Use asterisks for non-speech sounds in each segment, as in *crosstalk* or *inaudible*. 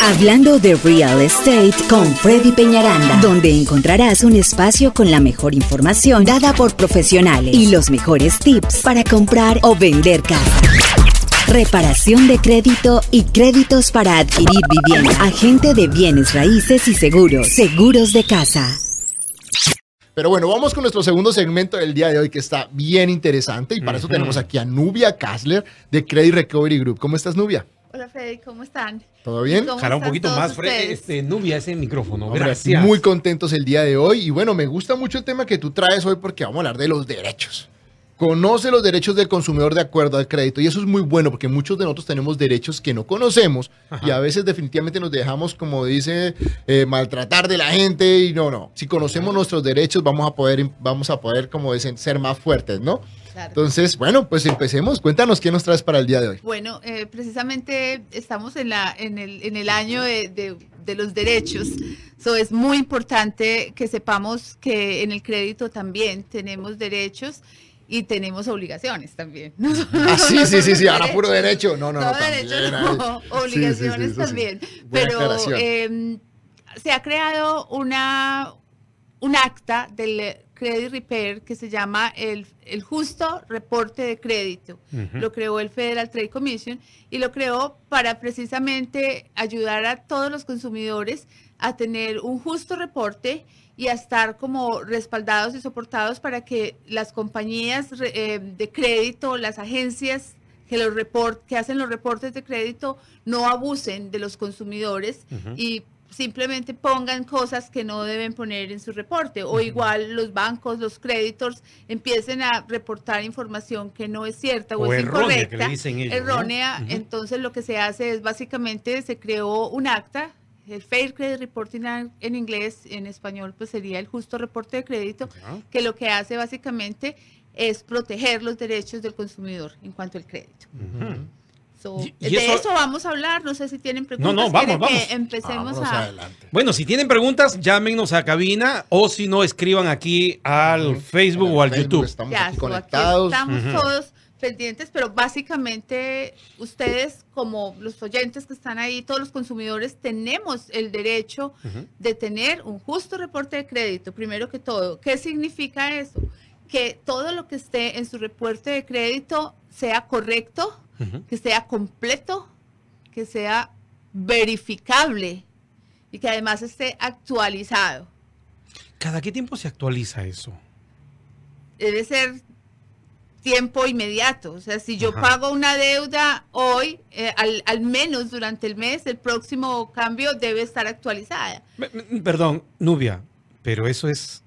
Hablando de real estate con Freddy Peñaranda, donde encontrarás un espacio con la mejor información dada por profesionales y los mejores tips para comprar o vender casa. Reparación de crédito y créditos para adquirir vivienda. Agente de bienes raíces y seguros. Seguros de casa. Pero bueno, vamos con nuestro segundo segmento del día de hoy que está bien interesante y para eso tenemos aquí a Nubia Kassler de Credit Recovery Group. ¿Cómo estás, Nubia? Hola Freddy, ¿cómo están? ¿Todo bien? ¿Cómo Jala un poquito más, Fred, ustedes? este, Nubia, ese micrófono. Hombre, Gracias. Muy contentos el día de hoy y bueno, me gusta mucho el tema que tú traes hoy porque vamos a hablar de los derechos. Conoce los derechos del consumidor de acuerdo al crédito y eso es muy bueno porque muchos de nosotros tenemos derechos que no conocemos y a veces definitivamente nos dejamos, como dice, eh, maltratar de la gente y no, no. Si conocemos nuestros derechos vamos a poder, vamos a poder, como dicen, ser más fuertes, ¿no? Claro. Entonces, bueno, pues empecemos. Cuéntanos qué nos traes para el día de hoy. Bueno, eh, precisamente estamos en, la, en, el, en el año de, de- de los derechos. So, es muy importante que sepamos que en el crédito también tenemos derechos y tenemos obligaciones también. *laughs* No Ah, sí, no sí, sí, sí, ahora puro derecho. No, no, no, también derechos hay- no, Sí, sí, sí, obligaciones sí. también. Pero eh, se ha creado una, un acta del Credit Repair que se llama el, el justo reporte de crédito. Lo creó el Federal Trade Commission y lo creó para precisamente ayudar a todos los consumidores a tener un justo reporte y a estar como respaldados y soportados para que las compañías eh, de crédito, las agencias que, los report, que hacen los reportes de crédito no abusen de los consumidores y simplemente pongan cosas que no deben poner en su reporte o igual los bancos, los creditors empiecen a reportar información que no es cierta o, O es errónea, que incorrecta, dicen ellos, ¿no? errónea, entonces lo que se hace es básicamente se creó un acta el Fair Credit Reporting en inglés, en español pues sería el justo reporte de crédito, que lo que hace básicamente es proteger los derechos del consumidor en cuanto al crédito. So, Y- y de eso- eso... vamos a hablar, no sé si tienen preguntas. no, vamos, ¿Quieren vamos. que empecemos Vámonos a... adelante. Bueno, si tienen preguntas, llámenos a cabina o si no, escriban aquí al Facebook o al Facebook YouTube. Estamos Ya, aquí so, aquí conectados. estamos todos pendientes, pero básicamente ustedes, como los oyentes que están ahí, todos los consumidores, tenemos el derecho de tener un justo reporte de crédito, primero que todo. ¿Qué significa eso? Que todo lo que esté en su reporte de crédito sea correcto, Que sea completo, que sea verificable y que además esté actualizado. ¿Cada qué tiempo se actualiza eso? debe ser tiempo inmediato. O sea, si yo Ajá. pago una deuda hoy, eh, al, al menos durante el mes, el próximo cambio debe estar actualizada. Perdón, Nubia, pero eso es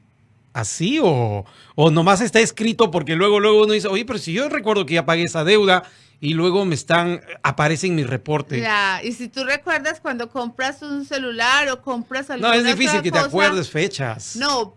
así o, o nomás está escrito porque luego luego uno dice, oye, pero si yo recuerdo que ya pagué esa deuda y luego me están, aparece en mi reporte. Ya, y si tú recuerdas cuando compras un celular o compras no, alguna es difícil otra que te acuerdes fechas. No,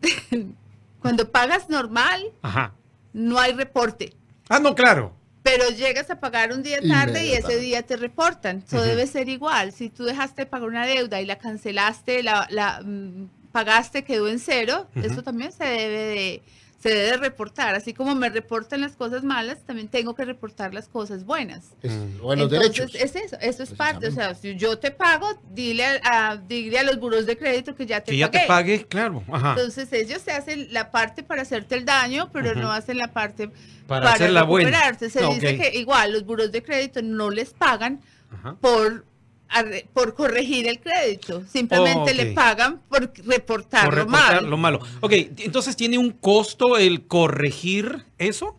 *laughs* cuando pagas normal, Ajá. no hay reporte. Ah, no, claro. Pero llegas a pagar un día tarde y ese día te reportan. Eso debe ser igual. Si tú dejaste de pagar una deuda y la cancelaste, la, la, mm, pagaste, quedó en cero, eso también se debe de se debe de reportar. Así como me reportan las cosas malas, también tengo que reportar las cosas buenas. Es- Mm. o en los Entonces, derechos. es eso, eso es parte. O sea, si yo te pago, dile a, a- dile a los buros de crédito que ya te Que ya pagué. te pague, claro. Ajá. Entonces ellos se hacen la parte para hacerte el daño, pero no hacen la parte Para hacerla buena. recuperarse. Se Ah, dice que igual los buros de crédito no les pagan Ajá. por, por corregir el crédito. Simplemente Oh, ok. le pagan por reportar Por lo reportar mal. lo malo. Ok, entonces tiene un costo el corregir eso.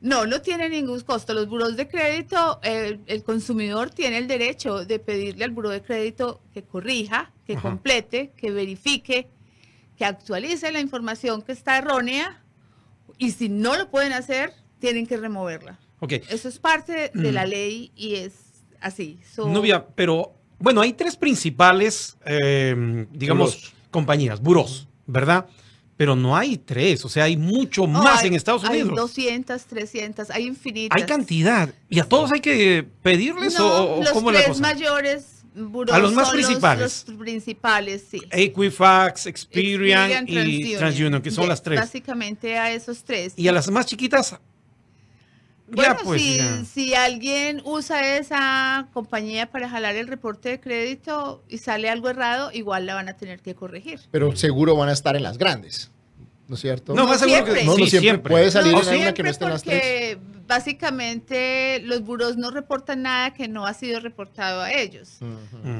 No, no tiene ningún costo. Los buros de crédito, el, el consumidor tiene el derecho de pedirle al buro de crédito que corrija, que Ajá. complete, que verifique, que actualice la información que está errónea y si no lo pueden hacer, tienen que removerla. Ok. Eso es parte de Mm. la ley y es así. So, Nubia, pero bueno, hay tres principales, eh, digamos, compañías, buros, ¿verdad? Pero no hay tres, o sea, hay mucho oh, más hay- en Estados Hay Unidos. 200, 300, hay infinitas. Hay cantidad. ¿Y a todos hay que pedirles No, o, o los cómo es la tres cosa? mayores buros A los más son principales. Los, principales, sí. Equifax, Experian, Experian, y TransUnion. TransUnion, que son Yes, las tres. Básicamente a esos tres. Y a las más chiquitas, Bueno, pues, si, ya. si alguien usa esa compañía para jalar el reporte de crédito y sale algo errado, igual la van a tener que corregir. Pero seguro van a estar en las grandes, ¿no es cierto? No, más seguro que. No, no sí, siempre, puede salir No en una que no esté en las tres. básicamente los buros no reportan nada que no ha sido reportado a ellos.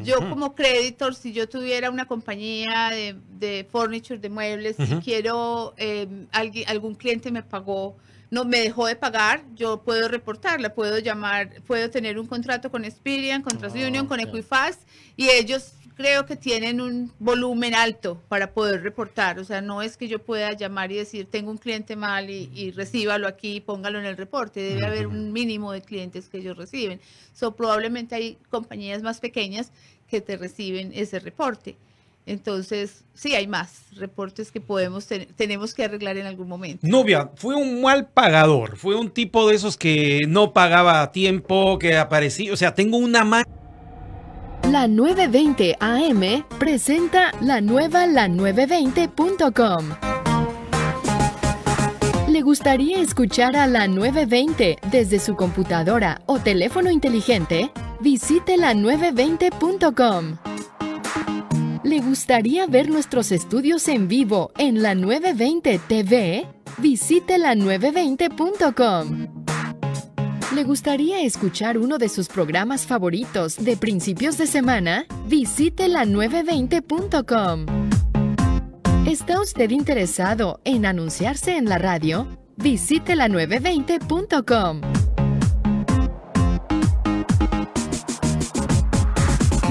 Yo como creditor, si yo tuviera una compañía de, de furniture, de muebles, y quiero, eh, alguien, algún cliente me pagó, no me dejó de pagar, yo puedo reportarla, puedo llamar, puedo tener un contrato con Experian, con TransUnion, con ok. Equifax, y ellos creo que tienen un volumen alto para poder reportar. O sea, no es que yo pueda llamar y decir, tengo un cliente mal y, y recíbalo aquí y póngalo en el reporte. Debe haber un mínimo de clientes que ellos reciben. So, probablemente hay compañías más pequeñas que te reciben ese reporte. Entonces, sí, hay más reportes que podemos ten- tenemos que arreglar en algún momento. Novia, fue un mal pagador, fue un tipo de esos que no pagaba a tiempo, que aparecía, o sea, tengo una ma- La 920 AM presenta la nueva la920.com. ¿Le gustaría escuchar a la 920 desde su computadora o teléfono inteligente? Visite la 920.com. ¿Le gustaría ver nuestros estudios en vivo en la 920 TV? Visite la 920.com. ¿Le gustaría escuchar uno de sus programas favoritos de principios de semana? Visite la 920.com. ¿Está usted interesado en anunciarse en la radio? Visite la 920.com.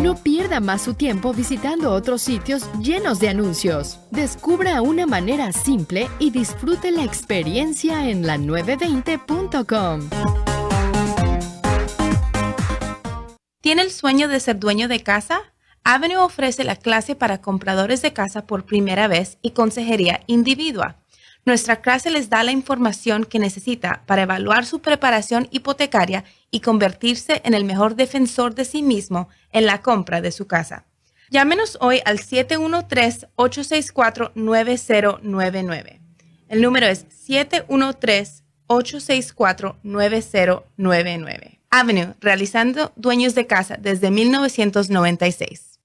No pierda más su tiempo visitando otros sitios llenos de anuncios. Descubra una manera simple y disfrute la experiencia en la 920.com. ¿Tiene el sueño de ser dueño de casa? Avenue ofrece la clase para compradores de casa por primera vez y consejería individua. Nuestra clase les da la información que necesita para evaluar su preparación hipotecaria y convertirse en el mejor defensor de sí mismo en la compra de su casa. Llámenos hoy al 713-864-9099. El número es 713-864-9099. Avenue, realizando dueños de casa desde 1996.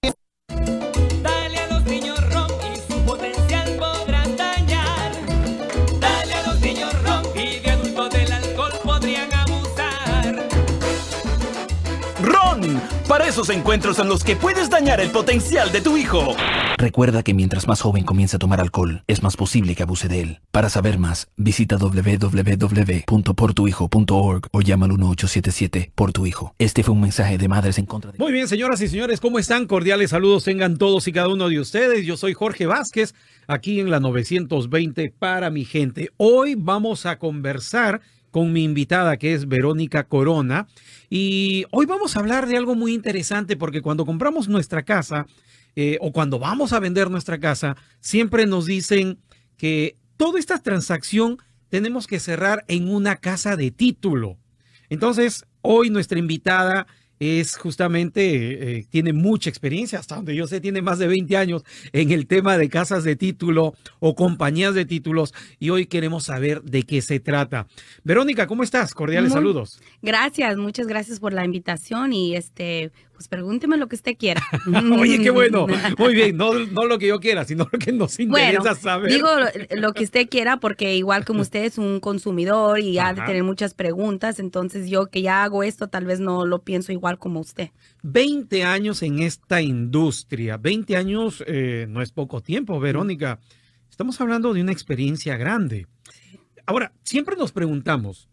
Esos encuentros en los que puedes dañar el potencial de tu hijo. Recuerda que mientras más joven comience a tomar alcohol, es más posible que abuse de él. Para saber más, visita www.portuhijo.org o llama al 1877 por tu hijo. Este fue un mensaje de Madres en contra de... Muy bien, señoras y señores, ¿cómo están? Cordiales saludos tengan todos y cada uno de ustedes. Yo soy Jorge Vázquez, aquí en la 920 para mi gente. Hoy vamos a conversar con mi invitada que es Verónica Corona y hoy vamos a hablar de algo muy interesante porque cuando compramos nuestra casa eh, o cuando vamos a vender nuestra casa, siempre nos dicen que toda esta transacción tenemos que cerrar en una casa de título. Entonces, hoy nuestra invitada es justamente, eh, tiene mucha experiencia, hasta donde yo sé, tiene más de 20 años en el tema de casas de título o compañías de títulos y hoy queremos saber de qué se trata. Verónica, ¿cómo estás? Cordiales Muy- saludos. Gracias, muchas gracias por la invitación y este, pues pregúnteme lo que usted quiera. *laughs* Oye, qué bueno. *laughs* Muy bien, no, no lo que yo quiera, sino lo que nos interesa Bueno, saber. digo lo- lo que usted quiera porque igual como *laughs* usted es un consumidor y ha de tener muchas preguntas, entonces yo que ya hago esto tal vez no lo pienso igual como usted. 20 años en esta industria. 20 años eh, no es poco tiempo, Verónica. Estamos hablando de una experiencia grande. Ahora, siempre nos preguntamos,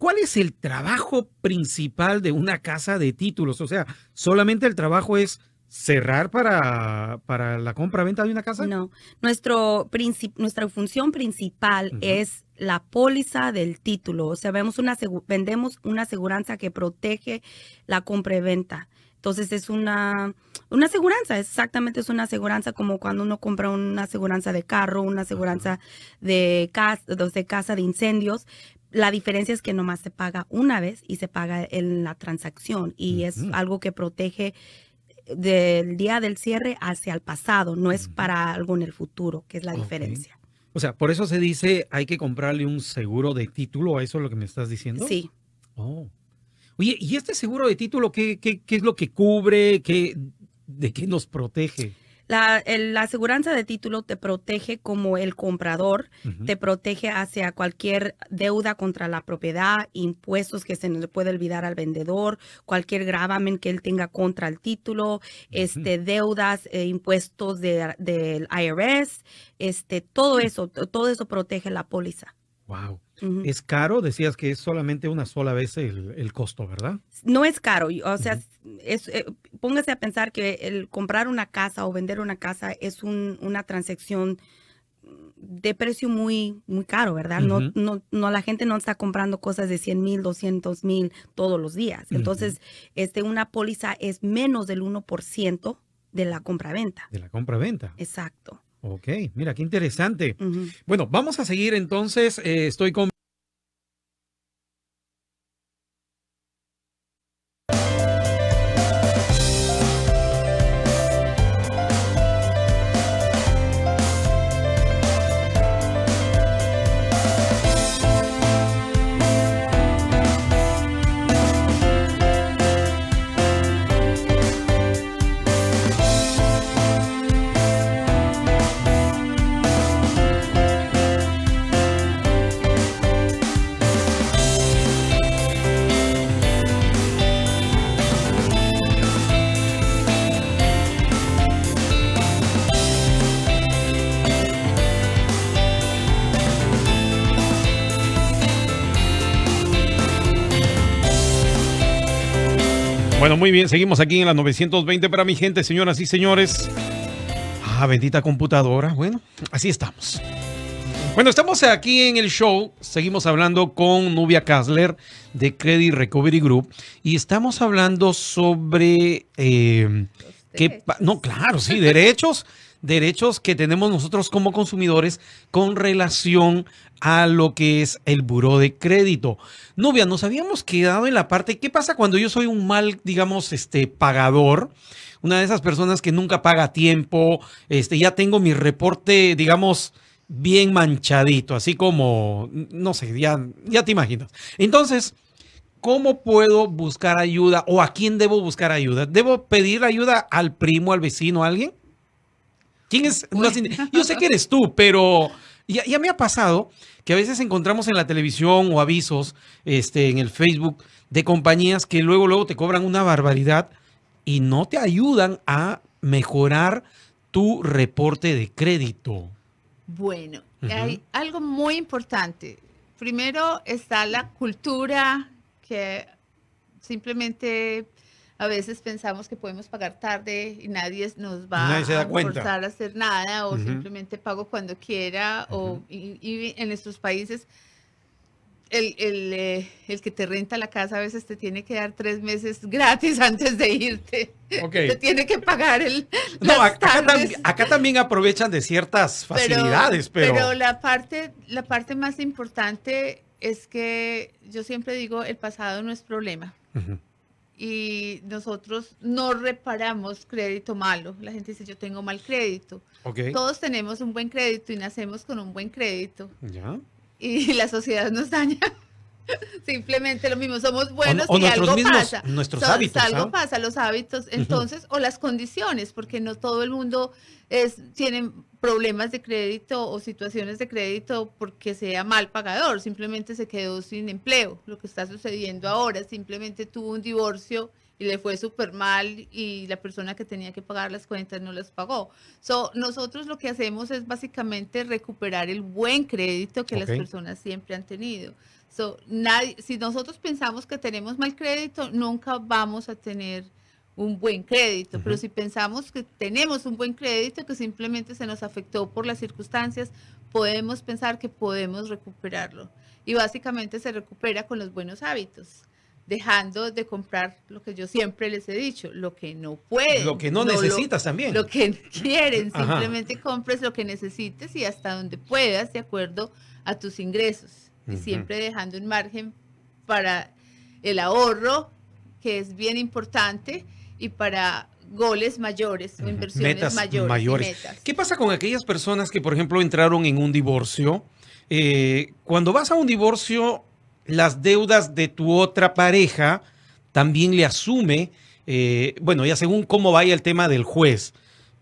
¿cuál es el trabajo principal de una casa de títulos? O sea, ¿solamente el trabajo es cerrar para, para la compra-venta de una casa? No, nuestro nuestra función principal es la póliza del título. O sea, vemos una vendemos una aseguranza que protege la compra y venta. Entonces es una, una aseguranza, exactamente es una aseguranza como cuando uno compra una aseguranza de carro, una aseguranza de casa, de casa de incendios. La diferencia es que nomás se paga una vez y se paga en la transacción y es algo que protege del día del cierre hacia el pasado, no es para algo en el futuro, que es la diferencia. O sea, por eso se dice hay que comprarle un seguro de título, ¿a eso es lo que me estás diciendo? Sí. Oh. Oye, ¿y este seguro de título qué, qué, qué es lo que cubre? ¿Qué, ¿De qué nos protege? La, el- la aseguranza de título te protege como el comprador, te protege hacia cualquier deuda contra la propiedad, impuestos que se le puede olvidar al vendedor, cualquier gravamen que él tenga contra el título, este, deudas, eh, impuestos de- del IRS, este, todo eso, todo eso protege la póliza. Wow. Es caro, decías que es solamente una sola vez el, el costo, ¿verdad? no es caro, o sea, es, eh, póngase a pensar que el comprar una casa o vender una casa es un- una transacción de precio muy, muy caro, ¿verdad? No, no, no, la gente no está comprando cosas de 100 mil, 200 mil todos los días. Entonces, este, una póliza es menos del 1% de la compra-venta. De la compra-venta. Exacto. Ok, mira, qué interesante. Bueno, vamos a seguir entonces. eh, estoy con... Bueno, muy bien, seguimos aquí en la 920 para mi gente, señoras y señores. Ah, bendita computadora. Bueno, así estamos. Bueno, estamos aquí en el show, seguimos hablando con Nubia Kasler de Credit Recovery Group y estamos hablando sobre... eh, qué no, claro, sí, derechos, *laughs* derechos que tenemos nosotros como consumidores con relación a lo que es el buró de crédito. Nubia, nos habíamos quedado en la parte, ¿qué pasa cuando yo soy un mal, digamos, este, pagador? Una de esas personas que nunca paga a tiempo, este, ya tengo mi reporte, digamos, bien manchadito, así como, no sé, ya, ya te imaginas. Entonces, ¿cómo puedo buscar ayuda o a quién debo buscar ayuda? ¿Debo pedir ayuda al primo, al vecino, a alguien? ¿Quién es? más Yo sé que eres tú, pero ya, ya me ha pasado que a veces encontramos en la televisión o avisos este, en el Facebook de compañías que luego, luego te cobran una barbaridad y no te ayudan a mejorar tu reporte de crédito. Bueno, hay algo muy importante. Primero está la cultura que simplemente a veces pensamos que podemos pagar tarde y nadie nos va Nadie a forzar a hacer nada o Ujú. simplemente pago cuando quiera o y, y en estos países el, el, eh, el que te renta la casa a veces te tiene que dar tres meses gratis *laughs* antes de irte. Ok. Te tiene que pagar el, No, las acá, tam- acá también aprovechan de ciertas facilidades, pero... la parte, la parte más importante es que yo siempre digo, el pasado no es problema. Ujú. Y nosotros no reparamos crédito malo. La gente dice, yo tengo mal crédito. Todos tenemos un buen crédito y nacemos con un buen crédito. ¿Ya? Y la sociedad nos daña. *laughs* Simplemente lo mismo, somos buenos o y algo mismos- pasa. nuestros So- hábitos, Algo pasa, los hábitos, entonces, o las condiciones, porque no todo el mundo es, tiene problemas de crédito o situaciones de crédito porque sea mal pagador, simplemente se quedó sin empleo, lo que está sucediendo ahora, simplemente tuvo un divorcio y le fue súper mal y la persona que tenía que pagar las cuentas no las pagó. So, nosotros lo que hacemos es básicamente recuperar el buen crédito que las personas siempre han tenido. So, nadie, si nosotros pensamos que tenemos mal crédito, nunca vamos a tener un buen crédito. Pero si pensamos que tenemos un buen crédito, que simplemente se nos afectó por las circunstancias, podemos pensar que podemos recuperarlo. Y básicamente se recupera con los buenos hábitos, dejando de comprar lo que yo siempre les he dicho, lo que no pueden. Lo que no necesitas también. Lo que *laughs* quieren, Ajá. simplemente compres lo que necesites y hasta donde puedas, de acuerdo a tus ingresos. Siempre dejando un margen para el ahorro, que es bien importante, y para goles mayores o inversiones metas mayores. y mayores. metas. ¿Qué pasa con aquellas personas que, por ejemplo, entraron en un divorcio? Eh, cuando vas a un divorcio, las deudas de tu otra pareja también le asume, eh, bueno, ya según cómo vaya el tema del juez,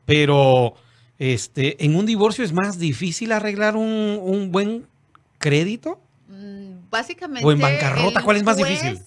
pero este, en un divorcio es más difícil arreglar un, un buen crédito. Mm, Básicamente. O en bancarrota, ¿cuál es más juez- difícil?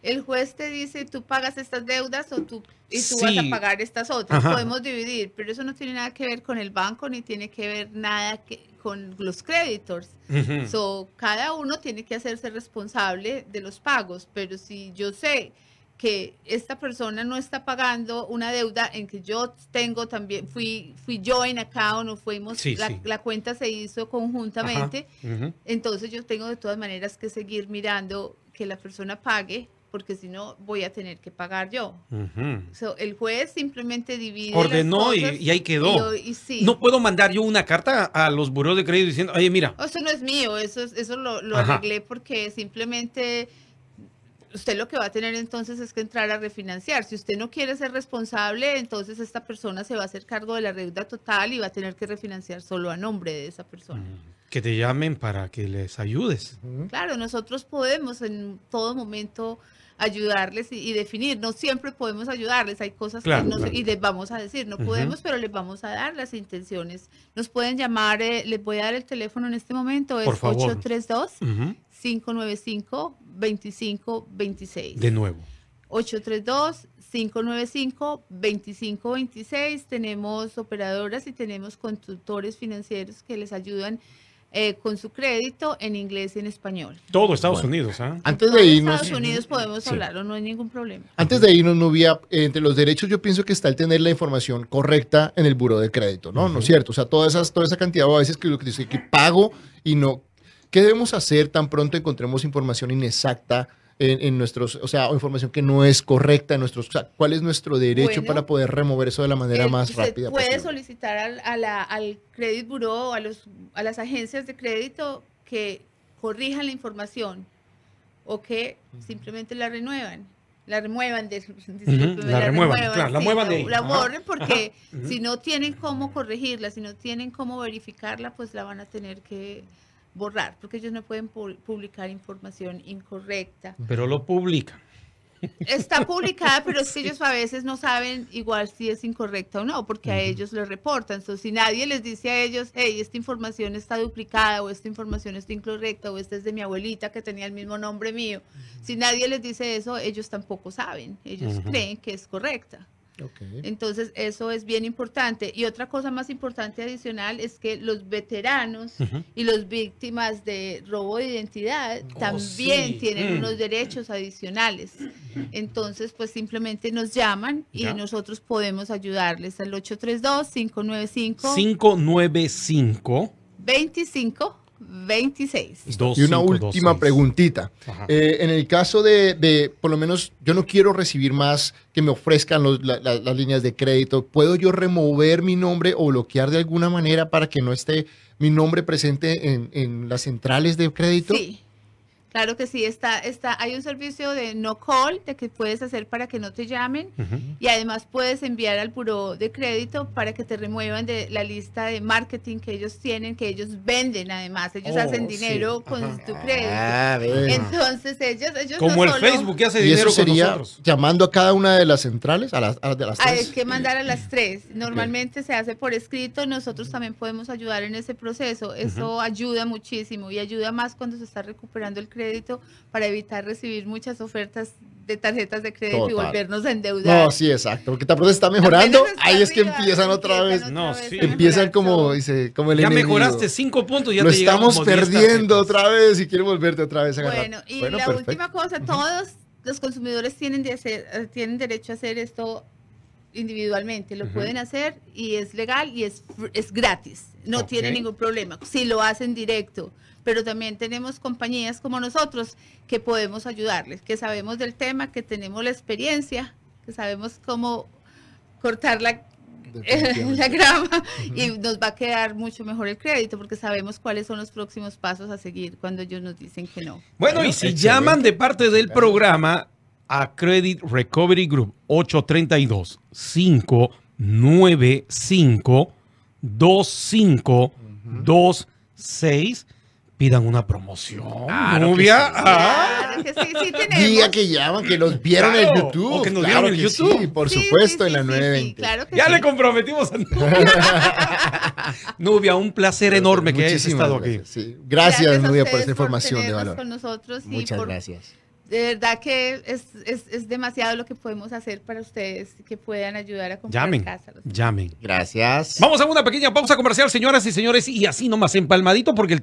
El juez te dice, tú pagas estas deudas o tú, y tú vas a pagar estas otras. Ajá. Podemos dividir, pero eso no tiene nada que ver con el banco ni tiene que ver nada que, con los creditors. Ujú. So, cada uno tiene que hacerse responsable de los pagos, pero si yo sé que esta persona no está pagando una deuda en que yo tengo también, fui, fui yo en account o fuimos, Sí, la, sí. la cuenta se hizo conjuntamente, entonces yo tengo de todas maneras que seguir mirando que la persona pague, porque si no voy a tener que pagar yo. So, el juez simplemente divide. Ordenó y, cosas y ahí quedó. y- y sí. No puedo mandar yo una carta a los buros de crédito diciendo, oye, mira, Eso no es mío, eso, es- eso lo, lo arreglé porque simplemente usted lo que va a tener entonces es que entrar a refinanciar. Si usted no quiere ser responsable, entonces esta persona se va a hacer cargo de la deuda total y va a tener que refinanciar solo a nombre de esa persona. que te llamen para que les ayudes. Claro, nosotros podemos en todo momento ayudarles y, y definir. No siempre podemos ayudarles, hay cosas Claro, que no claro. y les vamos a decir, no podemos, pero les vamos a dar las intenciones. Nos pueden llamar, eh, les voy a dar el teléfono en este momento, es Por favor. 832 Ujú. 595 2526. De nuevo. 832-595-2526. Tenemos operadoras y tenemos consultores financieros que les ayudan eh, con su crédito en inglés y en español. Todo Estados Bueno. Unidos, ¿ah? Antes Todo de irnos, Estados Unidos podemos Sí. hablar, no hay ningún problema. Antes de irnos, Nubia, entre los derechos yo pienso que está el tener la información correcta en el buro de crédito, ¿no? ¿No es cierto? O sea, toda, esas, toda esa cantidad a veces que lo que dice que pago y no. ¿Qué debemos hacer tan pronto encontremos información inexacta en, en nuestros, o sea, o información que no es correcta en nuestros, o sea, cuál es nuestro derecho Bueno, para poder remover eso de la manera Eh, más rápida puede posible? solicitar al, a la- al Credit Bureau, a, los, a las agencias de crédito que corrijan la información o que simplemente la renuevan. La remuevan, de, *laughs* discúlpeme, la remuevan, claro, la muevan de ahí. La borren porque si no tienen cómo corregirla, si no tienen cómo verificarla, pues la van a tener que borrar, porque ellos no pueden pu- publicar información incorrecta. Pero lo publican. Está *laughs* publicada, pero es que ellos a veces no saben igual si es incorrecta o no, porque a ellos les reportan. So, si nadie les dice a ellos, hey, esta información está duplicada o esta información está incorrecta o esta es de mi abuelita que tenía el mismo nombre mío, si nadie les dice eso, ellos tampoco saben. Ellos creen que es correcta. Entonces, eso es bien importante. Y otra cosa más importante adicional es que los veteranos y los víctimas de robo de identidad también sí. tienen Mm. unos derechos adicionales. Entonces, pues simplemente nos llaman y Ya. nosotros podemos ayudarles al 832-595-2526. 595 Y una última preguntita. Eh, en el caso de, de, por lo menos, yo no quiero recibir más que me ofrezcan los- la- la- las líneas de crédito. ¿Puedo yo remover mi nombre o bloquear de alguna manera para que no esté mi nombre presente en, en las centrales de crédito? Sí. Claro que sí, está, está, hay un servicio de no call de que puedes hacer para que no te llamen Ujú. y además puedes enviar al buró de crédito para que te remuevan de la lista de marketing que ellos tienen, que ellos venden además, ellos Oh, hacen sí, dinero con ajá. tu crédito. Ah. Entonces ellos, ellos Como no el solo- Facebook que hace Y dinero eso con sería nosotros. llamando a cada una de las centrales, a las, a las las Hay tres. que mandar a las tres. Normalmente se hace por escrito. Nosotros también podemos ayudar en ese proceso. Eso ayuda muchísimo y ayuda más cuando se está recuperando el crédito para evitar recibir muchas ofertas de tarjetas de crédito y volvernos a endeudar. No, sí, exacto. Porque tan pronto está mejorando, ahí es que empiezan otra vez. empiezan No, vez sí. Empiezan como, dice, como el Ya enemigo. mejoraste cinco puntos, ya Lo te estamos como 10 perdiendo otra vez y quieren volverte otra vez a agarrar. Bueno, y la perfecto. última cosa, todos los consumidores tienen, de hacer, eh, tienen derecho a hacer esto individualmente, lo pueden hacer y es legal y es, fr- es gratis, no tiene ningún problema, si lo hacen directo, pero también tenemos compañías como nosotros que podemos ayudarles, que sabemos del tema, que tenemos la experiencia, que sabemos cómo cortar la, *laughs* la grama y nos va a quedar mucho mejor el crédito porque sabemos cuáles son los próximos pasos a seguir cuando ellos nos dicen que no. Bueno, y si llaman de parte del programa, a Credit Recovery Group 832 595 2526 pidan una promoción. Claro que Nubia. sí. Ah. Claro que sí, sí tenemos. Diga que llaman, que los vieron en Claro, YouTube. o que nos Claro vieron en YouTube. Sí, por Sí, supuesto, sí, en la sí, sí, 920. claro que Ya sí. le comprometimos a Nubia. *laughs* *laughs* Nubia, un placer enorme que hayas Muchísimas estado aquí. gracias, sí. Gracias, a Nubia, por esta información de valor. con nosotros y Muchas por- gracias. De verdad que es, es, es demasiado lo que podemos hacer para ustedes que puedan ayudar a comprar Llamen, casa. llamen. Gracias. Vamos a una pequeña pausa comercial, señoras y señores, y así nomás empalmadito porque el